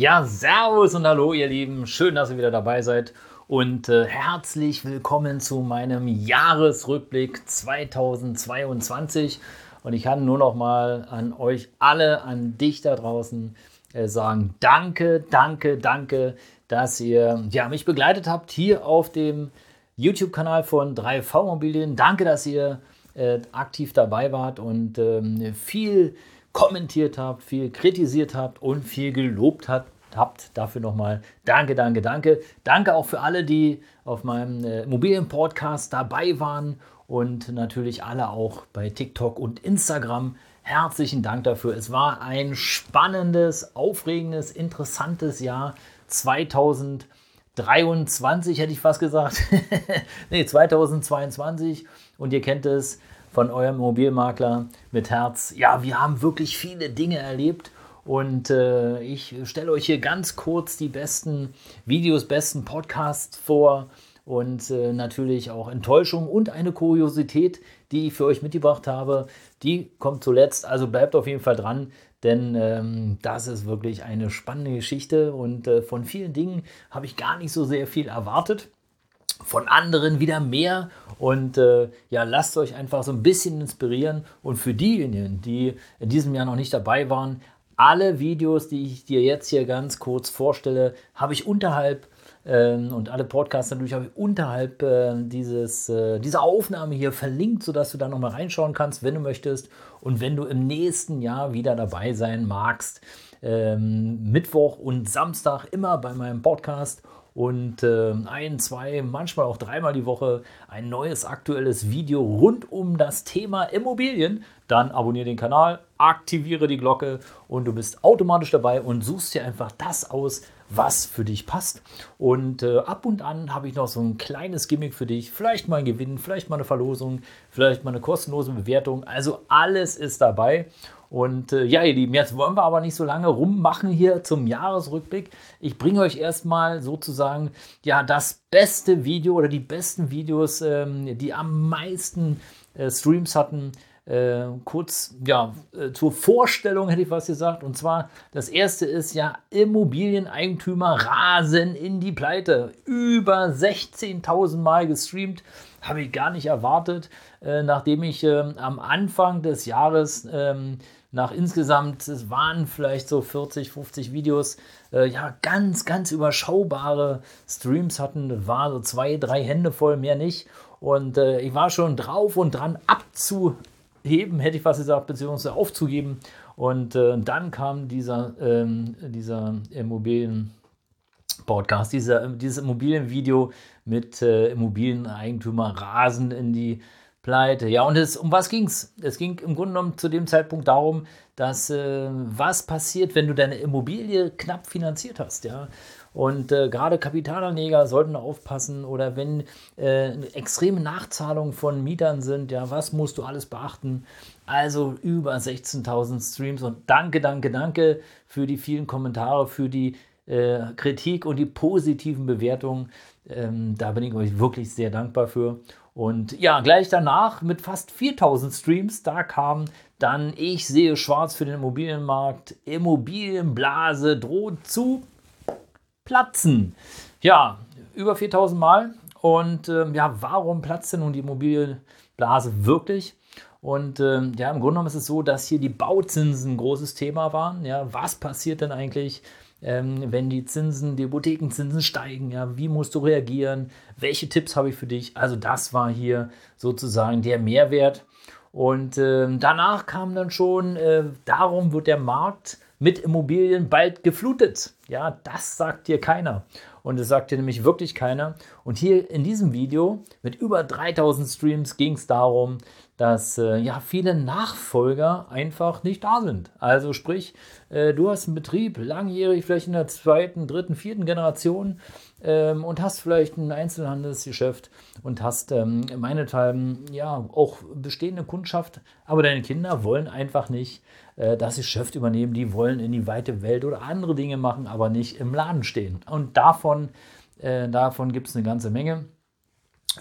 Ja, Servus und Hallo, ihr Lieben. Schön, dass ihr wieder dabei seid und äh, herzlich willkommen zu meinem Jahresrückblick 2022. Und ich kann nur noch mal an euch alle, an dich da draußen äh, sagen, danke, danke, danke, dass ihr ja, mich begleitet habt hier auf dem YouTube-Kanal von 3V Immobilien. Danke, dass ihr äh, aktiv dabei wart und ähm, viel kommentiert habt, viel kritisiert habt und viel gelobt habt habt. Dafür nochmal danke, danke, danke. Danke auch für alle, die auf meinem äh, Immobilien-Podcast dabei waren und natürlich alle auch bei TikTok und Instagram. Herzlichen Dank dafür. Es war ein spannendes, aufregendes, interessantes Jahr 2023, hätte ich fast gesagt. nee, 2022. Und ihr kennt es von eurem Immobilienmakler mit Herz. Ja, wir haben wirklich viele Dinge erlebt und äh, ich stelle euch hier ganz kurz die besten Videos, besten Podcasts vor und äh, natürlich auch Enttäuschung und eine Kuriosität, die ich für euch mitgebracht habe. Die kommt zuletzt, also bleibt auf jeden Fall dran, denn ähm, das ist wirklich eine spannende Geschichte und äh, von vielen Dingen habe ich gar nicht so sehr viel erwartet. Von anderen wieder mehr und äh, ja, lasst euch einfach so ein bisschen inspirieren. Und für diejenigen, die in diesem Jahr noch nicht dabei waren, alle Videos, die ich dir jetzt hier ganz kurz vorstelle, habe ich unterhalb ähm, und alle Podcasts natürlich habe ich unterhalb äh, dieses, äh, dieser Aufnahme hier verlinkt, sodass du da nochmal reinschauen kannst, wenn du möchtest. Und wenn du im nächsten Jahr wieder dabei sein magst, ähm, Mittwoch und Samstag immer bei meinem Podcast und äh, ein, zwei, manchmal auch dreimal die Woche ein neues aktuelles Video rund um das Thema Immobilien, dann abonniere den Kanal, aktiviere die Glocke und du bist automatisch dabei und suchst dir einfach das aus, was für dich passt. Und äh, ab und an habe ich noch so ein kleines Gimmick für dich. Vielleicht mal ein Gewinn, vielleicht mal eine Verlosung, vielleicht mal eine kostenlose Bewertung. Also alles ist dabei. Und äh, ja, ihr Lieben, jetzt wollen wir aber nicht so lange rummachen hier zum Jahresrückblick. Ich bringe euch erstmal sozusagen ja das beste Video oder die besten Videos, ähm, die am meisten äh, Streams hatten äh, kurz ja, äh, zur Vorstellung hätte ich was gesagt. Und zwar, das erste ist ja, Immobilieneigentümer rasen in die Pleite. Über 16.000 Mal gestreamt. Habe ich gar nicht erwartet, äh, nachdem ich ähm, am Anfang des Jahres ähm, nach insgesamt, es waren vielleicht so 40, 50 Videos, äh, ja, ganz, ganz überschaubare Streams hatten. War so zwei, drei Hände voll, mehr nicht. Und äh, ich war schon drauf und dran abzu, heben, hätte ich was gesagt, beziehungsweise aufzugeben. Und äh, dann kam dieser, ähm, dieser Immobilien-Podcast, dieser, dieses Immobilienvideo mit äh, Immobilieneigentümer rasen in die Pleite. Ja, und es, um was ging es? Es ging im Grunde genommen zu dem Zeitpunkt darum, dass äh, was passiert, wenn du deine Immobilie knapp finanziert hast. Ja? Und äh, gerade Kapitalanleger sollten aufpassen oder wenn äh, extreme Nachzahlungen von Mietern sind, ja, was musst du alles beachten? Also über 16.000 Streams und danke, danke, danke für die vielen Kommentare, für die äh, Kritik und die positiven Bewertungen. Ähm, da bin ich euch wirklich sehr dankbar für. Und ja, gleich danach mit fast 4000 Streams, da kam dann Ich sehe schwarz für den Immobilienmarkt, Immobilienblase droht zu platzen. Ja, über 4000 Mal. Und ähm, ja, warum platzt denn nun die Immobilienblase wirklich? Und ähm, ja, im Grunde genommen ist es so, dass hier die Bauzinsen ein großes Thema waren. Ja, was passiert denn eigentlich, ähm, wenn die Zinsen, die Hypothekenzinsen steigen? Ja, wie musst du reagieren? Welche Tipps habe ich für dich? Also das war hier sozusagen der Mehrwert. Und äh, danach kam dann schon, äh, darum wird der Markt mit Immobilien bald geflutet. Ja, das sagt dir keiner. Und es sagt dir nämlich wirklich keiner. Und hier in diesem Video mit über 3000 Streams ging es darum, dass äh, ja viele Nachfolger einfach nicht da sind. Also sprich, äh, du hast einen Betrieb langjährig, vielleicht in der zweiten, dritten, vierten Generation ähm, und hast vielleicht ein Einzelhandelsgeschäft und hast ähm, meinethalben ja auch bestehende Kundschaft, aber deine Kinder wollen einfach nicht das Geschäft übernehmen, die wollen in die weite Welt oder andere Dinge machen, aber nicht im Laden stehen. Und davon, äh, davon gibt es eine ganze Menge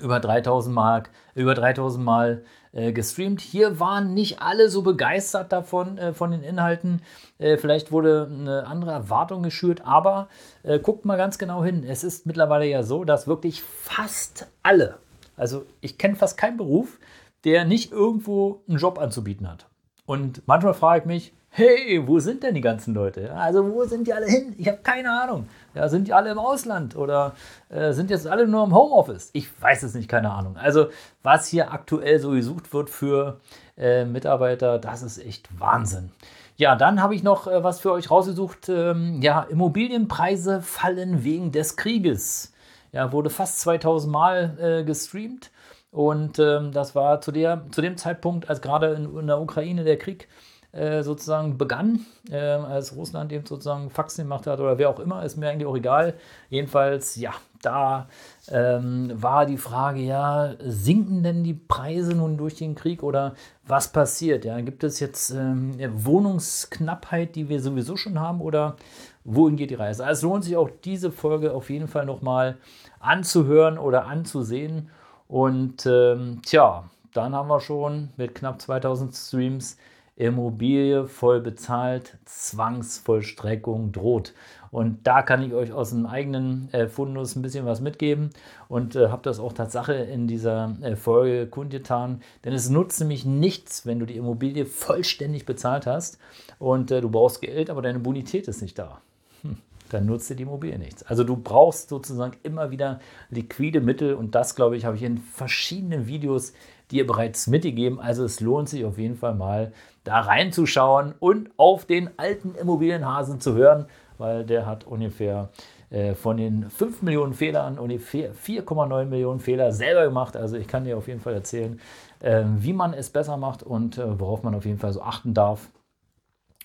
über 3000 Mark, über 3000 Mal äh, gestreamt. Hier waren nicht alle so begeistert davon, äh, von den Inhalten. Äh, vielleicht wurde eine andere Erwartung geschürt, aber äh, guckt mal ganz genau hin. Es ist mittlerweile ja so, dass wirklich fast alle, also ich kenne fast keinen Beruf, der nicht irgendwo einen Job anzubieten hat. Und manchmal frage ich mich, hey, wo sind denn die ganzen Leute? Also wo sind die alle hin? Ich habe keine Ahnung. Ja, sind die alle im Ausland oder äh, sind jetzt alle nur im Homeoffice? Ich weiß es nicht, keine Ahnung. Also was hier aktuell so gesucht wird für äh, Mitarbeiter, das ist echt Wahnsinn. Ja, dann habe ich noch äh, was für euch rausgesucht. Ähm, ja, Immobilienpreise fallen wegen des Krieges. Ja, wurde fast 2000 Mal äh, gestreamt. Und ähm, das war zu, der, zu dem Zeitpunkt, als gerade in, in der Ukraine der Krieg äh, sozusagen begann, äh, als Russland eben sozusagen Faxen gemacht hat oder wer auch immer, ist mir eigentlich auch egal. Jedenfalls, ja, da ähm, war die Frage, ja, sinken denn die Preise nun durch den Krieg oder was passiert? Ja, gibt es jetzt ähm, Wohnungsknappheit, die wir sowieso schon haben oder wohin geht die Reise? Also lohnt sich auch diese Folge auf jeden Fall nochmal anzuhören oder anzusehen. Und ähm, tja, dann haben wir schon mit knapp 2000 Streams Immobilie voll bezahlt, Zwangsvollstreckung droht. Und da kann ich euch aus dem eigenen äh, Fundus ein bisschen was mitgeben und äh, habe das auch Tatsache in dieser äh, Folge kundgetan. Denn es nutzt nämlich nichts, wenn du die Immobilie vollständig bezahlt hast und äh, du brauchst Geld, aber deine Bonität ist nicht da. Hm dann nutzt dir die Immobilie nichts. Also du brauchst sozusagen immer wieder liquide Mittel und das, glaube ich, habe ich in verschiedenen Videos dir bereits mitgegeben. Also es lohnt sich auf jeden Fall mal da reinzuschauen und auf den alten Immobilienhasen zu hören, weil der hat ungefähr äh, von den 5 Millionen Fehlern ungefähr 4,9 Millionen Fehler selber gemacht. Also ich kann dir auf jeden Fall erzählen, äh, wie man es besser macht und äh, worauf man auf jeden Fall so achten darf.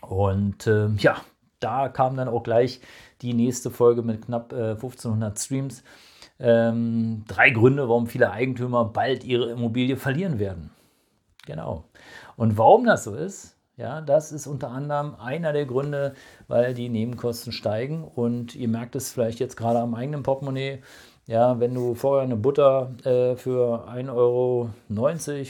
Und ähm, ja, da kam dann auch gleich die nächste Folge mit knapp äh, 1500 Streams. Ähm, drei Gründe, warum viele Eigentümer bald ihre Immobilie verlieren werden. Genau. Und warum das so ist, ja, das ist unter anderem einer der Gründe, weil die Nebenkosten steigen und ihr merkt es vielleicht jetzt gerade am eigenen Portemonnaie. Ja, wenn du vorher eine Butter äh, für 1,90 Euro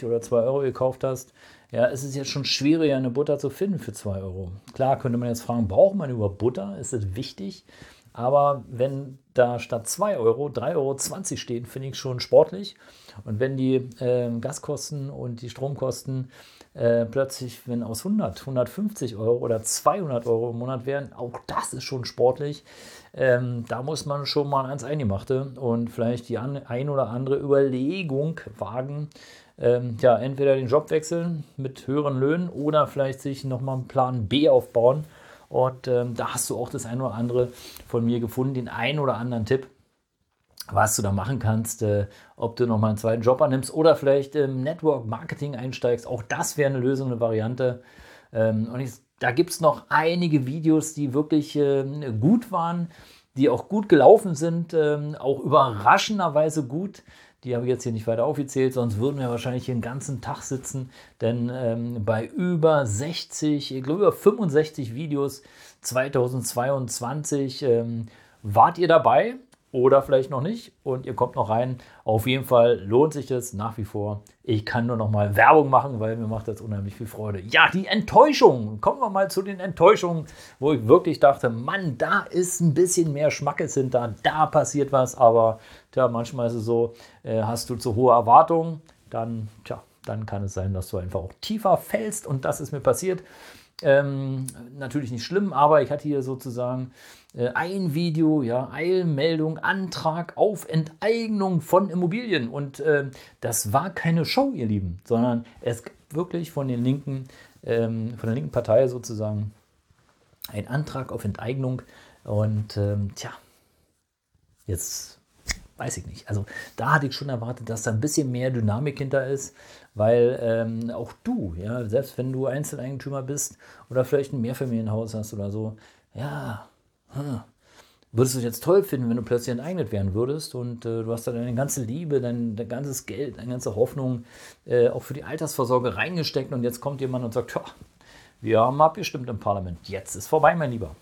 oder 2 Euro gekauft hast, ja, es ist jetzt schon schwieriger, eine Butter zu finden für 2 Euro. Klar könnte man jetzt fragen, braucht man über Butter? Ist es wichtig? Aber wenn da statt 2 Euro 3,20 Euro stehen, finde ich schon sportlich. Und wenn die äh, Gaskosten und die Stromkosten äh, plötzlich, wenn aus 100, 150 Euro oder 200 Euro im Monat wären, auch das ist schon sportlich. Ähm, da muss man schon mal ans Eingemachte und vielleicht die an, ein oder andere Überlegung wagen, ähm, ja, entweder den Job wechseln mit höheren Löhnen oder vielleicht sich nochmal einen Plan B aufbauen. Und ähm, da hast du auch das ein oder andere von mir gefunden, den einen oder anderen Tipp, was du da machen kannst, äh, ob du nochmal einen zweiten Job annimmst oder vielleicht im Network Marketing einsteigst. Auch das wäre eine Lösung, eine Variante. Ähm, und ich, da gibt es noch einige Videos, die wirklich äh, gut waren, die auch gut gelaufen sind, ähm, auch überraschenderweise gut. Die habe ich jetzt hier nicht weiter aufgezählt, sonst würden wir wahrscheinlich hier den ganzen Tag sitzen. Denn ähm, bei über 60, ich glaube über 65 Videos 2022 ähm, wart ihr dabei oder vielleicht noch nicht und ihr kommt noch rein. Auf jeden Fall lohnt sich das nach wie vor. Ich kann nur noch mal Werbung machen, weil mir macht das unheimlich viel Freude. Ja, die Enttäuschung. Kommen wir mal zu den Enttäuschungen, wo ich wirklich dachte, Mann, da ist ein bisschen mehr Schmackes hinter, da passiert was, aber tja, manchmal ist es so, äh, hast du zu hohe Erwartungen, dann, tja, dann kann es sein, dass du einfach auch tiefer fällst und das ist mir passiert. Ähm, natürlich nicht schlimm, aber ich hatte hier sozusagen äh, ein Video, ja, Eilmeldung, Antrag auf Enteignung von Immobilien. Und äh, das war keine Show, ihr Lieben, sondern es wirklich von den linken, ähm, von der linken Partei sozusagen ein Antrag auf Enteignung. Und ähm, tja, jetzt weiß ich nicht. Also da hatte ich schon erwartet, dass da ein bisschen mehr Dynamik hinter ist, weil ähm, auch du, ja, selbst wenn du Einzeleigentümer bist oder vielleicht ein Mehrfamilienhaus hast oder so, ja, hm, würdest du es jetzt toll finden, wenn du plötzlich enteignet werden würdest und äh, du hast da deine ganze Liebe, dein, dein ganzes Geld, deine ganze Hoffnung äh, auch für die Altersvorsorge reingesteckt und jetzt kommt jemand und sagt, ja, wir haben abgestimmt im Parlament, jetzt ist vorbei, mein Lieber.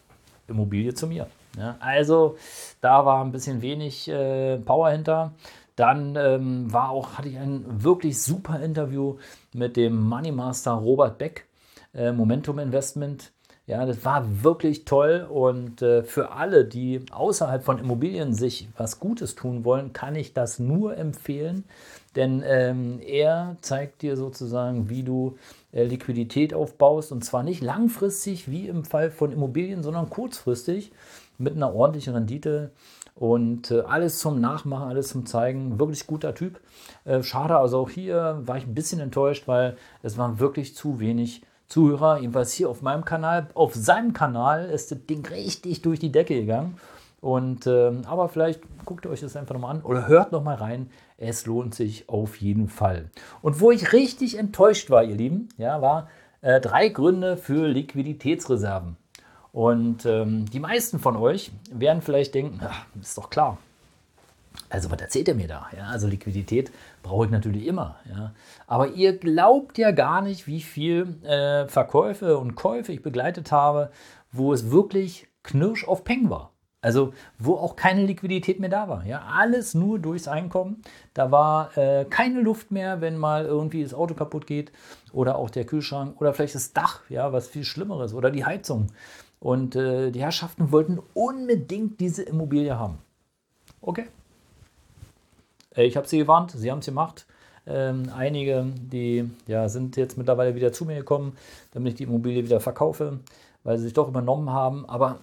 Immobilie zu mir. Ja, also da war ein bisschen wenig äh, Power hinter. Dann ähm, war auch, hatte ich ein wirklich super Interview mit dem Money Master Robert Beck, äh, Momentum Investment. Ja, das war wirklich toll und äh, für alle, die außerhalb von Immobilien sich was Gutes tun wollen, kann ich das nur empfehlen, denn ähm, er zeigt dir sozusagen, wie du Liquidität aufbaust und zwar nicht langfristig wie im Fall von Immobilien, sondern kurzfristig mit einer ordentlichen Rendite und äh, alles zum Nachmachen, alles zum Zeigen. Wirklich guter Typ. Äh, schade, also auch hier war ich ein bisschen enttäuscht, weil es waren wirklich zu wenig Zuhörer, jedenfalls hier auf meinem Kanal. Auf seinem Kanal ist das Ding richtig durch die Decke gegangen. Und, äh, aber vielleicht guckt ihr euch das einfach nochmal an oder hört nochmal rein. Es lohnt sich auf jeden Fall. Und wo ich richtig enttäuscht war, ihr Lieben, ja, war äh, drei Gründe für Liquiditätsreserven. Und ähm, die meisten von euch werden vielleicht denken, ach, ist doch klar, also was erzählt er mir da? Ja, also Liquidität brauche ich natürlich immer. Ja. Aber ihr glaubt ja gar nicht, wie viel äh, Verkäufe und Käufe ich begleitet habe, wo es wirklich knirsch auf Peng war. Also wo auch keine Liquidität mehr da war. Ja, alles nur durchs Einkommen. Da war äh, keine Luft mehr, wenn mal irgendwie das Auto kaputt geht oder auch der Kühlschrank oder vielleicht das Dach, ja, was viel Schlimmeres oder die Heizung. Und äh, die Herrschaften wollten unbedingt diese Immobilie haben. Okay, äh, ich habe sie gewarnt, sie haben es gemacht. Ähm, einige, die ja, sind jetzt mittlerweile wieder zu mir gekommen, damit ich die Immobilie wieder verkaufe, weil sie sich doch übernommen haben. Aber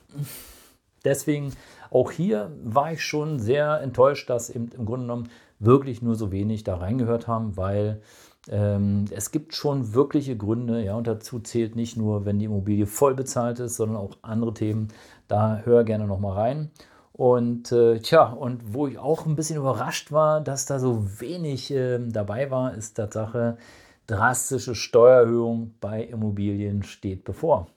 deswegen auch hier war ich schon sehr enttäuscht, dass eben im Grunde genommen wirklich nur so wenig da reingehört haben, weil ähm, es gibt schon wirkliche Gründe, ja, und dazu zählt nicht nur, wenn die Immobilie voll bezahlt ist, sondern auch andere Themen. Da hör gerne nochmal rein. Und äh, tja, und wo ich auch ein bisschen überrascht war, dass da so wenig äh, dabei war, ist Tatsache, drastische Steuererhöhung bei Immobilien steht bevor.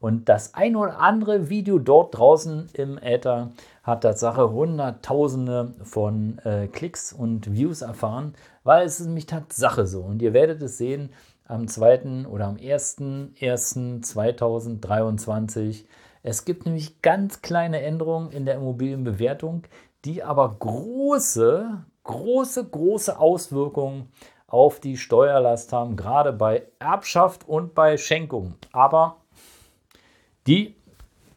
Und das ein oder andere Video dort draußen im Äther hat Tatsache Hunderttausende von äh, Klicks und Views erfahren, weil es ist nämlich Tatsache so. Und ihr werdet es sehen am 2. oder am 1.1.2023 es gibt nämlich ganz kleine Änderungen in der Immobilienbewertung, die aber große, große, große Auswirkungen auf die Steuerlast haben, gerade bei Erbschaft und bei Schenkung. Aber die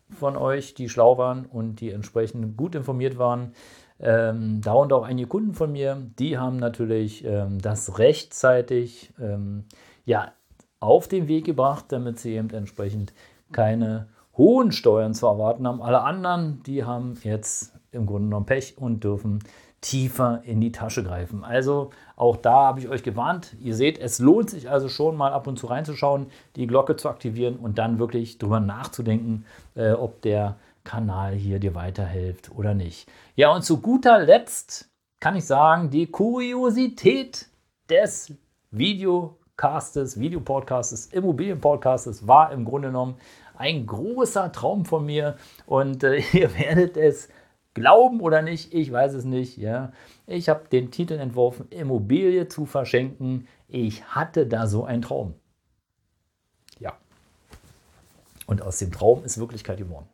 von euch, die schlau waren und die entsprechend gut informiert waren, ähm, darunter auch einige Kunden von mir, die haben natürlich ähm, das rechtzeitig ähm, ja, auf den Weg gebracht, damit sie eben entsprechend keine hohen Steuern zu erwarten haben. Alle anderen, die haben jetzt im Grunde genommen Pech und dürfen tiefer in die Tasche greifen. Also auch da habe ich euch gewarnt. Ihr seht, es lohnt sich also schon mal ab und zu reinzuschauen, die Glocke zu aktivieren und dann wirklich drüber nachzudenken, äh, ob der Kanal hier dir weiterhilft oder nicht. Ja, und zu guter Letzt kann ich sagen, die Kuriosität des Videocastes, Videopodcastes, Immobilienpodcastes war im Grunde genommen ein großer Traum von mir und äh, ihr werdet es glauben oder nicht, ich weiß es nicht. Ja. Ich habe den Titel entworfen, Immobilie zu verschenken. Ich hatte da so einen Traum. Ja. Und aus dem Traum ist Wirklichkeit geworden.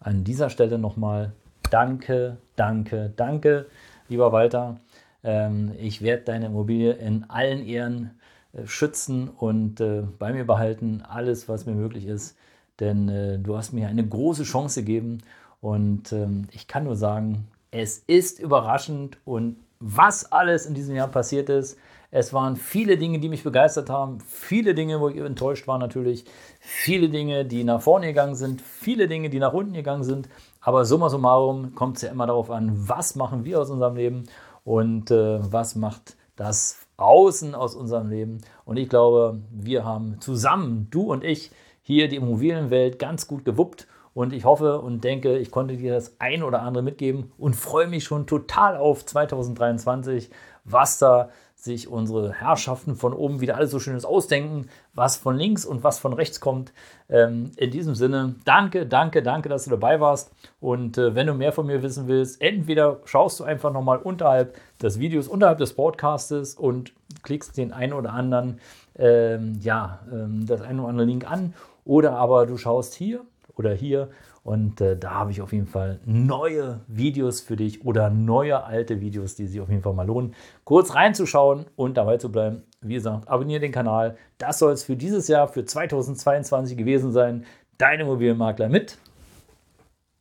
An dieser Stelle nochmal danke, danke, danke, lieber Walter. Ähm, ich werde deine Immobilie in allen Ehren äh, schützen und äh, bei mir behalten, alles, was mir möglich ist. Denn äh, du hast mir eine große Chance gegeben und ähm, ich kann nur sagen, es ist überraschend und was alles in diesem Jahr passiert ist. Es waren viele Dinge, die mich begeistert haben, viele Dinge, wo ich enttäuscht war natürlich, viele Dinge, die nach vorne gegangen sind, viele Dinge, die nach unten gegangen sind. Aber summa summarum kommt es ja immer darauf an, was machen wir aus unserem Leben und äh, was macht das Außen aus unserem Leben. Und ich glaube, wir haben zusammen, du und ich, hier die Immobilienwelt ganz gut gewuppt. Und ich hoffe und denke, ich konnte dir das ein oder andere mitgeben und freue mich schon total auf 2023, was da sich unsere Herrschaften von oben wieder alles so schönes ausdenken, was von links und was von rechts kommt. Ähm, in diesem Sinne, danke, danke, danke, dass du dabei warst. Und äh, wenn du mehr von mir wissen willst, entweder schaust du einfach nochmal unterhalb des Videos, unterhalb des Podcastes und klickst den einen oder anderen, ähm, ja, ähm, das eine oder andere Link an. Oder aber du schaust hier oder hier und äh, da habe ich auf jeden Fall neue Videos für dich oder neue alte Videos, die sich auf jeden Fall mal lohnen, kurz reinzuschauen und dabei zu bleiben. Wie gesagt, abonniere den Kanal. Das soll es für dieses Jahr, für 2022 gewesen sein. Dein Immobilienmakler mit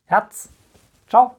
Herz. Ciao.